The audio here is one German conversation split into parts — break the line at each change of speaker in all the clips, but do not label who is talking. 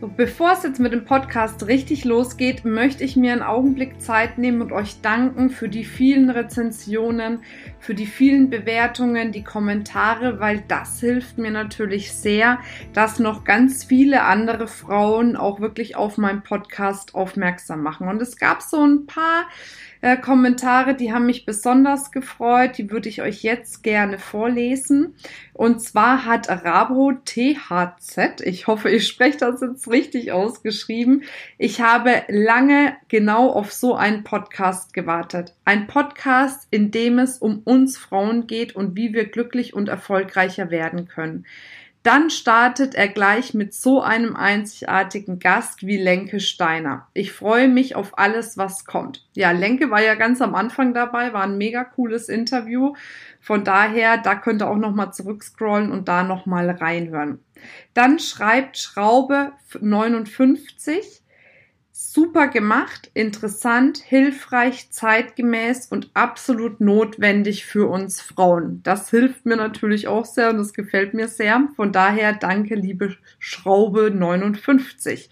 Bevor es jetzt mit dem Podcast richtig losgeht, möchte ich mir einen Augenblick Zeit nehmen und euch danken für die vielen Rezensionen, für die vielen Bewertungen, die Kommentare, weil das hilft mir natürlich sehr, dass noch ganz viele andere Frauen auch wirklich auf meinen Podcast aufmerksam machen. Und es gab so ein paar äh, Kommentare, die haben mich besonders gefreut. Die würde ich euch jetzt gerne vorlesen. Und zwar hat Rabo THZ, ich hoffe, ich spreche das jetzt richtig ausgeschrieben. Ich habe lange genau auf so einen Podcast gewartet. Ein Podcast, in dem es um uns Frauen geht und wie wir glücklich und erfolgreicher werden können. Dann startet er gleich mit so einem einzigartigen Gast wie Lenke Steiner. Ich freue mich auf alles, was kommt. Ja, Lenke war ja ganz am Anfang dabei, war ein mega cooles Interview. Von daher, da könnt ihr auch nochmal zurückscrollen und da nochmal reinhören. Dann schreibt Schraube 59 super gemacht, interessant, hilfreich, zeitgemäß und absolut notwendig für uns Frauen. Das hilft mir natürlich auch sehr und das gefällt mir sehr. Von daher danke, liebe Schraube 59.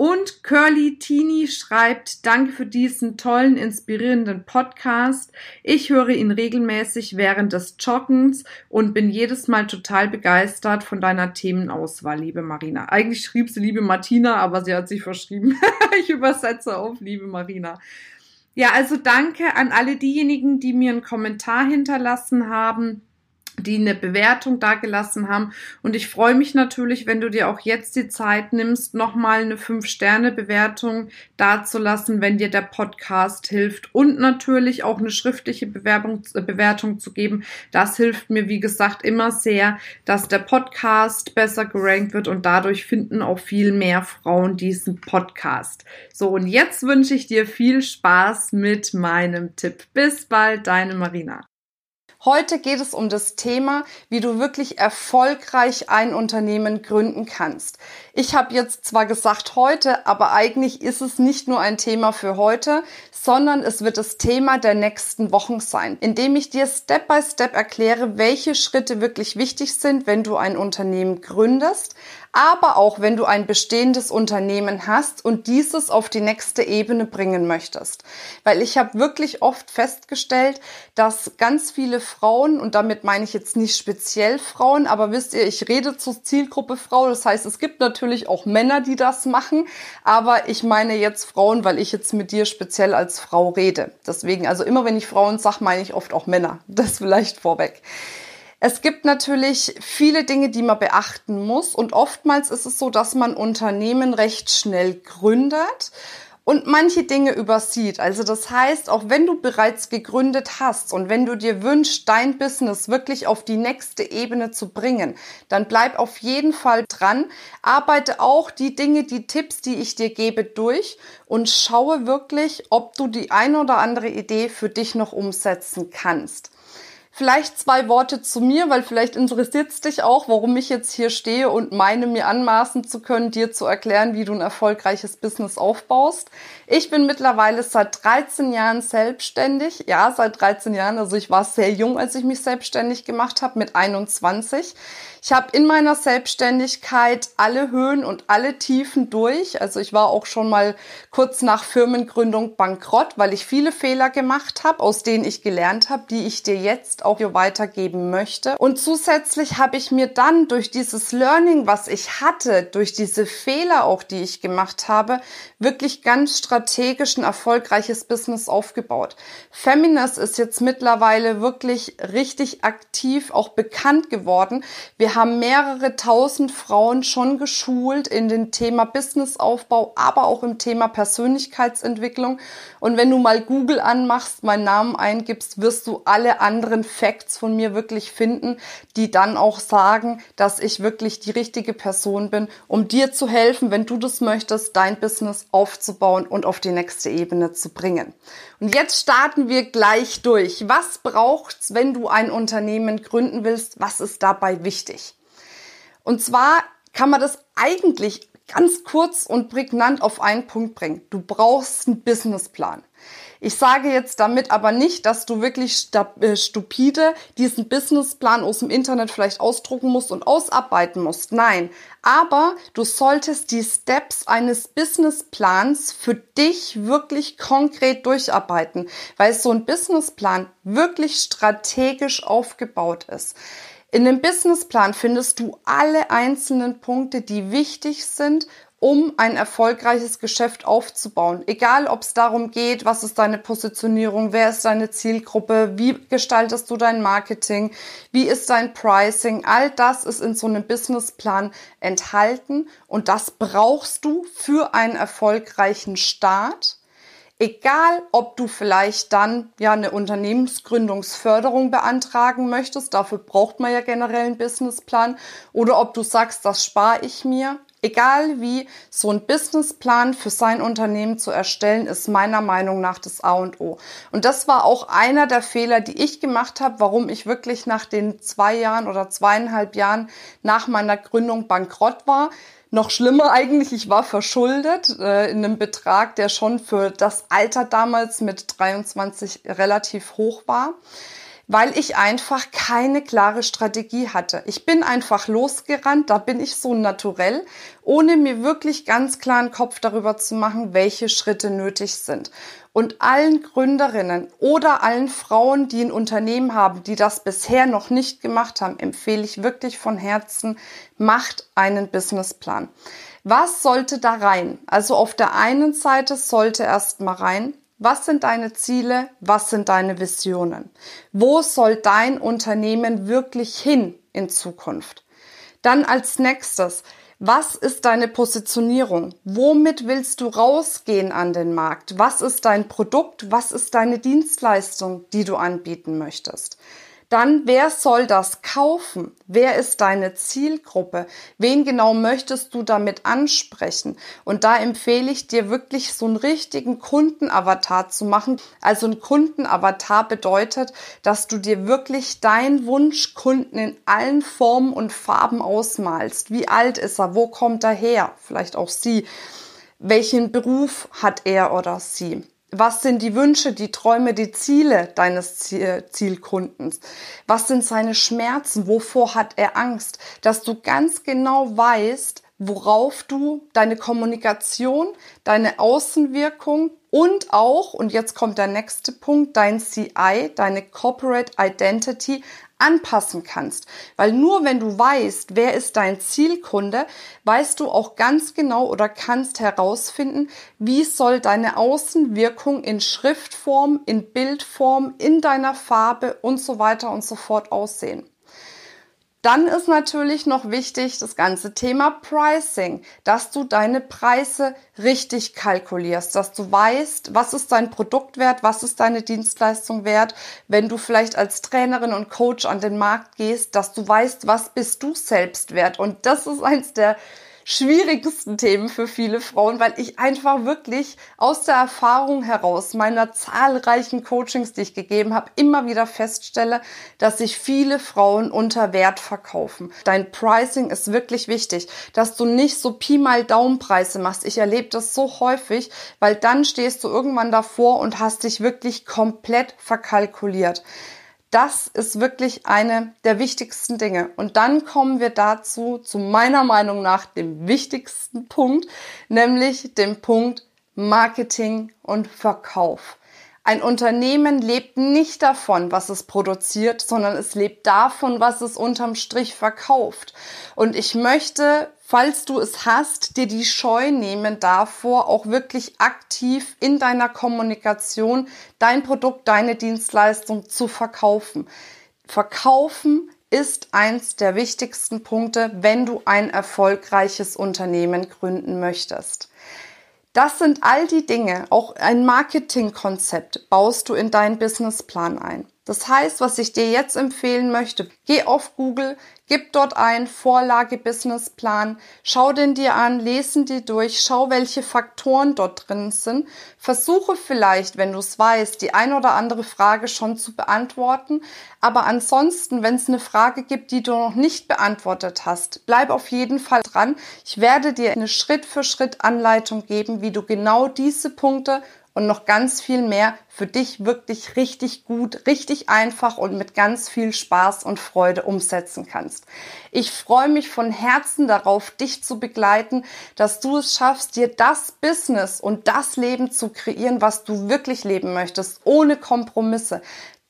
Und Curly Tini schreibt, danke für diesen tollen, inspirierenden Podcast. Ich höre ihn regelmäßig während des Joggens und bin jedes Mal total begeistert von deiner Themenauswahl, liebe Marina. Eigentlich schrieb sie liebe Martina, aber sie hat sich verschrieben. ich übersetze auf liebe Marina. Ja, also danke an alle diejenigen, die mir einen Kommentar hinterlassen haben die eine Bewertung dagelassen haben. Und ich freue mich natürlich, wenn du dir auch jetzt die Zeit nimmst, nochmal eine 5-Sterne-Bewertung dazulassen, wenn dir der Podcast hilft. Und natürlich auch eine schriftliche Bewerbung, äh, Bewertung zu geben. Das hilft mir, wie gesagt, immer sehr, dass der Podcast besser gerankt wird und dadurch finden auch viel mehr Frauen diesen Podcast. So, und jetzt wünsche ich dir viel Spaß mit meinem Tipp. Bis bald, deine Marina.
Heute geht es um das Thema, wie du wirklich erfolgreich ein Unternehmen gründen kannst. Ich habe jetzt zwar gesagt heute, aber eigentlich ist es nicht nur ein Thema für heute, sondern es wird das Thema der nächsten Wochen sein, indem ich dir Step by Step erkläre, welche Schritte wirklich wichtig sind, wenn du ein Unternehmen gründest, aber auch wenn du ein bestehendes Unternehmen hast und dieses auf die nächste Ebene bringen möchtest. Weil ich habe wirklich oft festgestellt, dass ganz viele Frauen, und damit meine ich jetzt nicht speziell Frauen, aber wisst ihr, ich rede zur Zielgruppe Frau, das heißt, es gibt natürlich auch Männer, die das machen, aber ich meine jetzt Frauen, weil ich jetzt mit dir speziell als Frau rede. Deswegen, also immer wenn ich Frauen sage, meine ich oft auch Männer. Das vielleicht vorweg. Es gibt natürlich viele Dinge, die man beachten muss und oftmals ist es so, dass man Unternehmen recht schnell gründet und manche Dinge übersieht. Also das heißt, auch wenn du bereits gegründet hast und wenn du dir wünschst, dein Business wirklich auf die nächste Ebene zu bringen, dann bleib auf jeden Fall dran, arbeite auch die Dinge, die Tipps, die ich dir gebe, durch und schaue wirklich, ob du die ein oder andere Idee für dich noch umsetzen kannst. Vielleicht zwei Worte zu mir, weil vielleicht interessiert es dich auch, warum ich jetzt hier stehe und meine mir anmaßen zu können, dir zu erklären, wie du ein erfolgreiches Business aufbaust. Ich bin mittlerweile seit 13 Jahren selbstständig. Ja, seit 13 Jahren. Also ich war sehr jung, als ich mich selbstständig gemacht habe, mit 21. Ich habe in meiner Selbstständigkeit alle Höhen und alle Tiefen durch. Also ich war auch schon mal kurz nach Firmengründung bankrott, weil ich viele Fehler gemacht habe, aus denen ich gelernt habe, die ich dir jetzt auch hier weitergeben möchte. Und zusätzlich habe ich mir dann durch dieses Learning, was ich hatte, durch diese Fehler auch, die ich gemacht habe, wirklich ganz strategisch ein erfolgreiches Business aufgebaut. Feminist ist jetzt mittlerweile wirklich richtig aktiv, auch bekannt geworden. Wir haben mehrere tausend Frauen schon geschult in dem Thema Businessaufbau, aber auch im Thema Persönlichkeitsentwicklung. Und wenn du mal Google anmachst, meinen Namen eingibst, wirst du alle anderen Facts von mir wirklich finden, die dann auch sagen, dass ich wirklich die richtige Person bin, um dir zu helfen, wenn du das möchtest, dein Business aufzubauen und auf die nächste Ebene zu bringen. Und jetzt starten wir gleich durch. Was braucht's, wenn du ein Unternehmen gründen willst? Was ist dabei wichtig? Und zwar kann man das eigentlich ganz kurz und prägnant auf einen Punkt bringen. Du brauchst einen Businessplan. Ich sage jetzt damit aber nicht, dass du wirklich äh, stupide diesen Businessplan aus dem Internet vielleicht ausdrucken musst und ausarbeiten musst. Nein, aber du solltest die Steps eines Businessplans für dich wirklich konkret durcharbeiten, weil so ein Businessplan wirklich strategisch aufgebaut ist. In dem Businessplan findest du alle einzelnen Punkte, die wichtig sind, um ein erfolgreiches Geschäft aufzubauen. Egal, ob es darum geht, was ist deine Positionierung, wer ist deine Zielgruppe, wie gestaltest du dein Marketing, wie ist dein Pricing, all das ist in so einem Businessplan enthalten und das brauchst du für einen erfolgreichen Start Egal, ob du vielleicht dann ja eine Unternehmensgründungsförderung beantragen möchtest, dafür braucht man ja generell einen Businessplan, oder ob du sagst, das spare ich mir. Egal wie, so ein Businessplan für sein Unternehmen zu erstellen, ist meiner Meinung nach das A und O. Und das war auch einer der Fehler, die ich gemacht habe, warum ich wirklich nach den zwei Jahren oder zweieinhalb Jahren nach meiner Gründung bankrott war noch schlimmer eigentlich, ich war verschuldet äh, in einem Betrag, der schon für das Alter damals mit 23 relativ hoch war, weil ich einfach keine klare Strategie hatte. Ich bin einfach losgerannt, da bin ich so naturell, ohne mir wirklich ganz klaren Kopf darüber zu machen, welche Schritte nötig sind. Und allen Gründerinnen oder allen Frauen, die ein Unternehmen haben, die das bisher noch nicht gemacht haben, empfehle ich wirklich von Herzen, macht einen Businessplan. Was sollte da rein? Also auf der einen Seite sollte erst mal rein, was sind deine Ziele? Was sind deine Visionen? Wo soll dein Unternehmen wirklich hin in Zukunft? Dann als nächstes, was ist deine Positionierung? Womit willst du rausgehen an den Markt? Was ist dein Produkt? Was ist deine Dienstleistung, die du anbieten möchtest? Dann, wer soll das kaufen? Wer ist deine Zielgruppe? Wen genau möchtest du damit ansprechen? Und da empfehle ich dir wirklich so einen richtigen Kundenavatar zu machen. Also ein Kundenavatar bedeutet, dass du dir wirklich deinen Wunschkunden in allen Formen und Farben ausmalst. Wie alt ist er? Wo kommt er her? Vielleicht auch sie. Welchen Beruf hat er oder sie? Was sind die Wünsche, die Träume, die Ziele deines Zielkundens? Was sind seine Schmerzen? Wovor hat er Angst? Dass du ganz genau weißt, worauf du deine Kommunikation, deine Außenwirkung und auch, und jetzt kommt der nächste Punkt, dein CI, deine Corporate Identity anpassen kannst. Weil nur wenn du weißt, wer ist dein Zielkunde, weißt du auch ganz genau oder kannst herausfinden, wie soll deine Außenwirkung in Schriftform, in Bildform, in deiner Farbe und so weiter und so fort aussehen. Dann ist natürlich noch wichtig das ganze Thema Pricing, dass du deine Preise richtig kalkulierst, dass du weißt, was ist dein Produkt wert, was ist deine Dienstleistung wert, wenn du vielleicht als Trainerin und Coach an den Markt gehst, dass du weißt, was bist du selbst wert. Und das ist eins der schwierigsten Themen für viele Frauen, weil ich einfach wirklich aus der Erfahrung heraus meiner zahlreichen Coachings, die ich gegeben habe, immer wieder feststelle, dass sich viele Frauen unter Wert verkaufen. Dein Pricing ist wirklich wichtig, dass du nicht so Pi mal Daumenpreise machst. Ich erlebe das so häufig, weil dann stehst du irgendwann davor und hast dich wirklich komplett verkalkuliert. Das ist wirklich eine der wichtigsten Dinge. Und dann kommen wir dazu, zu meiner Meinung nach, dem wichtigsten Punkt, nämlich dem Punkt Marketing und Verkauf. Ein Unternehmen lebt nicht davon, was es produziert, sondern es lebt davon, was es unterm Strich verkauft. Und ich möchte, falls du es hast, dir die Scheu nehmen davor, auch wirklich aktiv in deiner Kommunikation dein Produkt, deine Dienstleistung zu verkaufen. Verkaufen ist eins der wichtigsten Punkte, wenn du ein erfolgreiches Unternehmen gründen möchtest. Das sind all die Dinge, auch ein Marketingkonzept baust du in deinen Businessplan ein. Das heißt, was ich dir jetzt empfehlen möchte, geh auf Google, gib dort ein Vorlage Businessplan, schau den dir an, lesen die durch, schau, welche Faktoren dort drin sind, versuche vielleicht, wenn du es weißt, die ein oder andere Frage schon zu beantworten, aber ansonsten, wenn es eine Frage gibt, die du noch nicht beantwortet hast, bleib auf jeden Fall dran. Ich werde dir eine Schritt für Schritt Anleitung geben, wie du genau diese Punkte und noch ganz viel mehr für dich wirklich richtig gut, richtig einfach und mit ganz viel Spaß und Freude umsetzen kannst. Ich freue mich von Herzen darauf, dich zu begleiten, dass du es schaffst, dir das Business und das Leben zu kreieren, was du wirklich leben möchtest, ohne Kompromisse.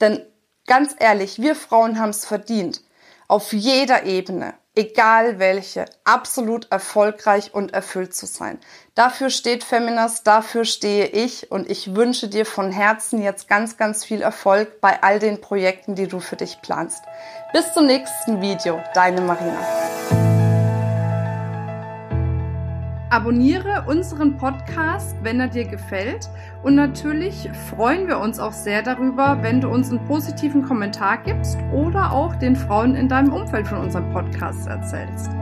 Denn ganz ehrlich, wir Frauen haben es verdient. Auf jeder Ebene egal welche, absolut erfolgreich und erfüllt zu sein. Dafür steht Feminist, dafür stehe ich und ich wünsche dir von Herzen jetzt ganz, ganz viel Erfolg bei all den Projekten, die du für dich planst. Bis zum nächsten Video, deine Marina.
Abonniere unseren Podcast, wenn er dir gefällt. Und natürlich freuen wir uns auch sehr darüber, wenn du uns einen positiven Kommentar gibst oder auch den Frauen in deinem Umfeld von unserem Podcast erzählst.